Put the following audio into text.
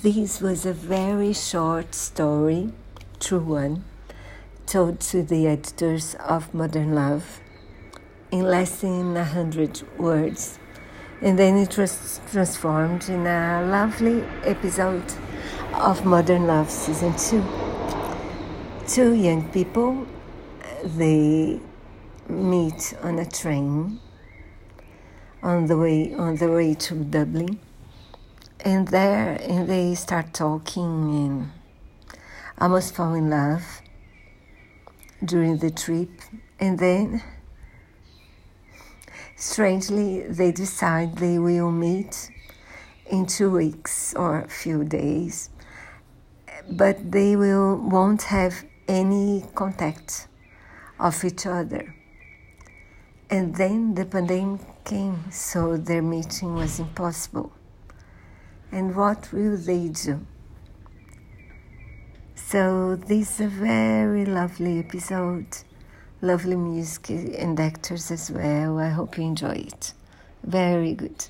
This was a very short story, true one, told to the editors of Modern Love in less than a hundred words, and then it was transformed in a lovely episode of Modern Love Season 2. Two young people, they meet on a train on the way on the way to Dublin and there and they start talking and almost fall in love during the trip. And then strangely they decide they will meet in two weeks or a few days. But they will won't have any contact of each other. And then the pandemic came so their meeting was impossible and what will they do? So, this is a very lovely episode, lovely music and actors as well. I hope you enjoy it. Very good.